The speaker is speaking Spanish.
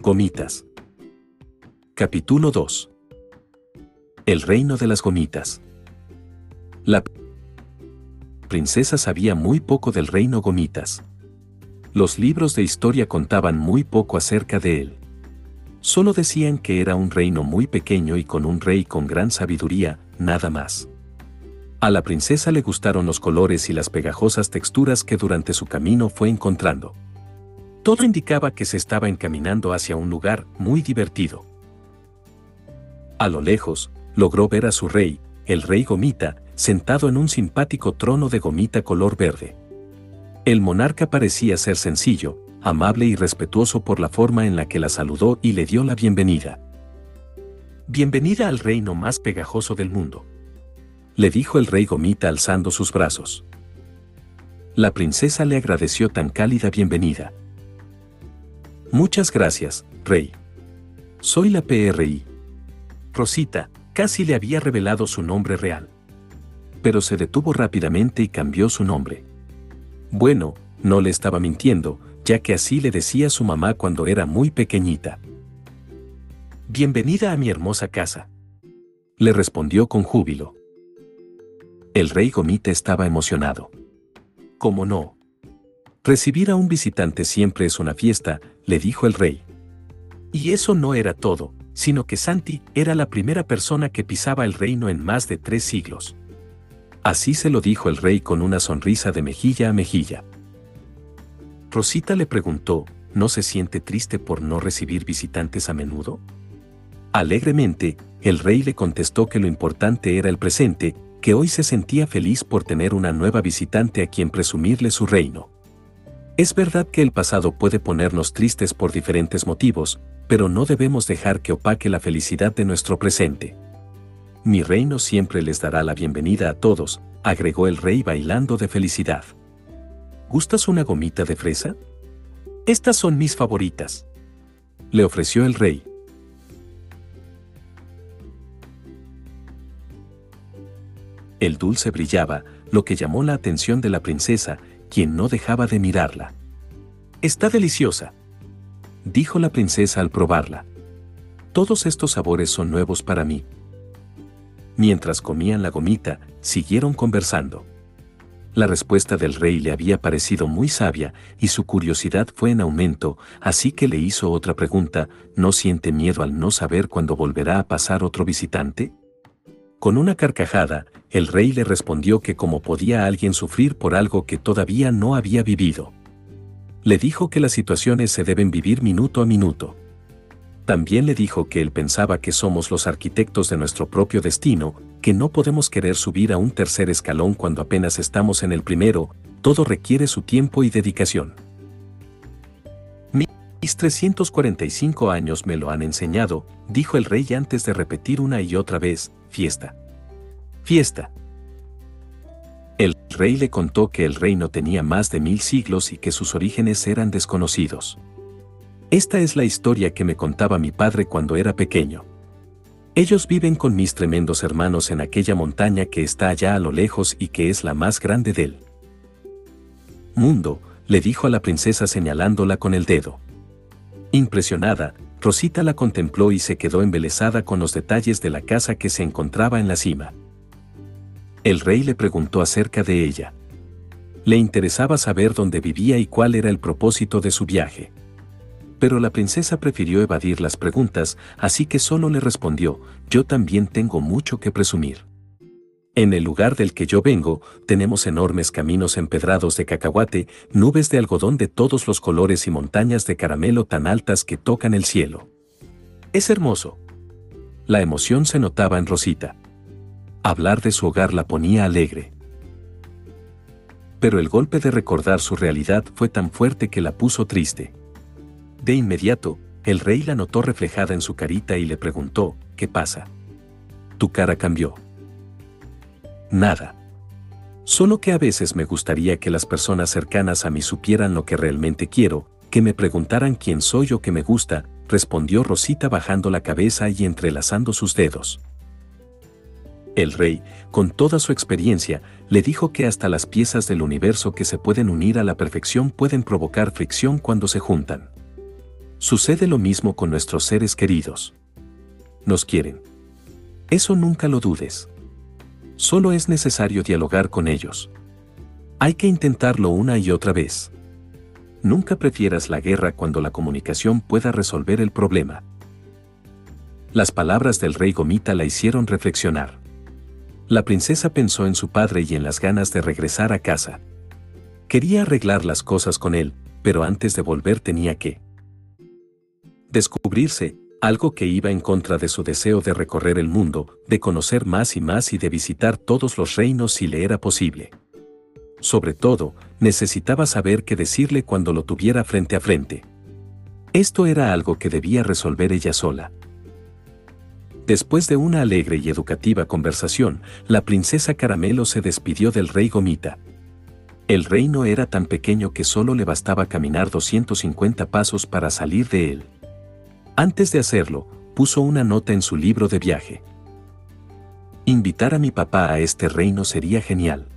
Gomitas. Capítulo 2. El reino de las gomitas. La princesa sabía muy poco del reino gomitas. Los libros de historia contaban muy poco acerca de él. Solo decían que era un reino muy pequeño y con un rey con gran sabiduría, nada más. A la princesa le gustaron los colores y las pegajosas texturas que durante su camino fue encontrando. Todo indicaba que se estaba encaminando hacia un lugar muy divertido. A lo lejos, logró ver a su rey, el rey Gomita, sentado en un simpático trono de gomita color verde. El monarca parecía ser sencillo, amable y respetuoso por la forma en la que la saludó y le dio la bienvenida. Bienvenida al reino más pegajoso del mundo. Le dijo el rey Gomita alzando sus brazos. La princesa le agradeció tan cálida bienvenida. Muchas gracias, rey. Soy la PRI. Rosita, casi le había revelado su nombre real. Pero se detuvo rápidamente y cambió su nombre. Bueno, no le estaba mintiendo, ya que así le decía su mamá cuando era muy pequeñita. Bienvenida a mi hermosa casa. Le respondió con júbilo. El rey Gomita estaba emocionado. ¿Cómo no? Recibir a un visitante siempre es una fiesta, le dijo el rey. Y eso no era todo, sino que Santi era la primera persona que pisaba el reino en más de tres siglos. Así se lo dijo el rey con una sonrisa de mejilla a mejilla. Rosita le preguntó, ¿no se siente triste por no recibir visitantes a menudo? Alegremente, el rey le contestó que lo importante era el presente, que hoy se sentía feliz por tener una nueva visitante a quien presumirle su reino. Es verdad que el pasado puede ponernos tristes por diferentes motivos, pero no debemos dejar que opaque la felicidad de nuestro presente. Mi reino siempre les dará la bienvenida a todos, agregó el rey bailando de felicidad. ¿Gustas una gomita de fresa? Estas son mis favoritas. Le ofreció el rey. El dulce brillaba, lo que llamó la atención de la princesa, quien no dejaba de mirarla. Está deliciosa, dijo la princesa al probarla. Todos estos sabores son nuevos para mí. Mientras comían la gomita, siguieron conversando. La respuesta del rey le había parecido muy sabia y su curiosidad fue en aumento, así que le hizo otra pregunta, ¿no siente miedo al no saber cuándo volverá a pasar otro visitante? Con una carcajada, el rey le respondió que como podía alguien sufrir por algo que todavía no había vivido. Le dijo que las situaciones se deben vivir minuto a minuto. También le dijo que él pensaba que somos los arquitectos de nuestro propio destino, que no podemos querer subir a un tercer escalón cuando apenas estamos en el primero, todo requiere su tiempo y dedicación. Mis 345 años me lo han enseñado, dijo el rey antes de repetir una y otra vez, fiesta. Fiesta. El rey le contó que el reino tenía más de mil siglos y que sus orígenes eran desconocidos. Esta es la historia que me contaba mi padre cuando era pequeño. Ellos viven con mis tremendos hermanos en aquella montaña que está allá a lo lejos y que es la más grande del mundo, le dijo a la princesa señalándola con el dedo. Impresionada, Rosita la contempló y se quedó embelesada con los detalles de la casa que se encontraba en la cima. El rey le preguntó acerca de ella. Le interesaba saber dónde vivía y cuál era el propósito de su viaje. Pero la princesa prefirió evadir las preguntas, así que solo le respondió, yo también tengo mucho que presumir. En el lugar del que yo vengo, tenemos enormes caminos empedrados de cacahuate, nubes de algodón de todos los colores y montañas de caramelo tan altas que tocan el cielo. Es hermoso. La emoción se notaba en Rosita. Hablar de su hogar la ponía alegre. Pero el golpe de recordar su realidad fue tan fuerte que la puso triste. De inmediato, el rey la notó reflejada en su carita y le preguntó, ¿qué pasa? Tu cara cambió. Nada. Solo que a veces me gustaría que las personas cercanas a mí supieran lo que realmente quiero, que me preguntaran quién soy o qué me gusta, respondió Rosita bajando la cabeza y entrelazando sus dedos. El rey, con toda su experiencia, le dijo que hasta las piezas del universo que se pueden unir a la perfección pueden provocar fricción cuando se juntan. Sucede lo mismo con nuestros seres queridos. Nos quieren. Eso nunca lo dudes. Solo es necesario dialogar con ellos. Hay que intentarlo una y otra vez. Nunca prefieras la guerra cuando la comunicación pueda resolver el problema. Las palabras del rey Gomita la hicieron reflexionar. La princesa pensó en su padre y en las ganas de regresar a casa. Quería arreglar las cosas con él, pero antes de volver tenía que descubrirse, algo que iba en contra de su deseo de recorrer el mundo, de conocer más y más y de visitar todos los reinos si le era posible. Sobre todo, necesitaba saber qué decirle cuando lo tuviera frente a frente. Esto era algo que debía resolver ella sola. Después de una alegre y educativa conversación, la princesa Caramelo se despidió del rey Gomita. El reino era tan pequeño que solo le bastaba caminar 250 pasos para salir de él. Antes de hacerlo, puso una nota en su libro de viaje. Invitar a mi papá a este reino sería genial.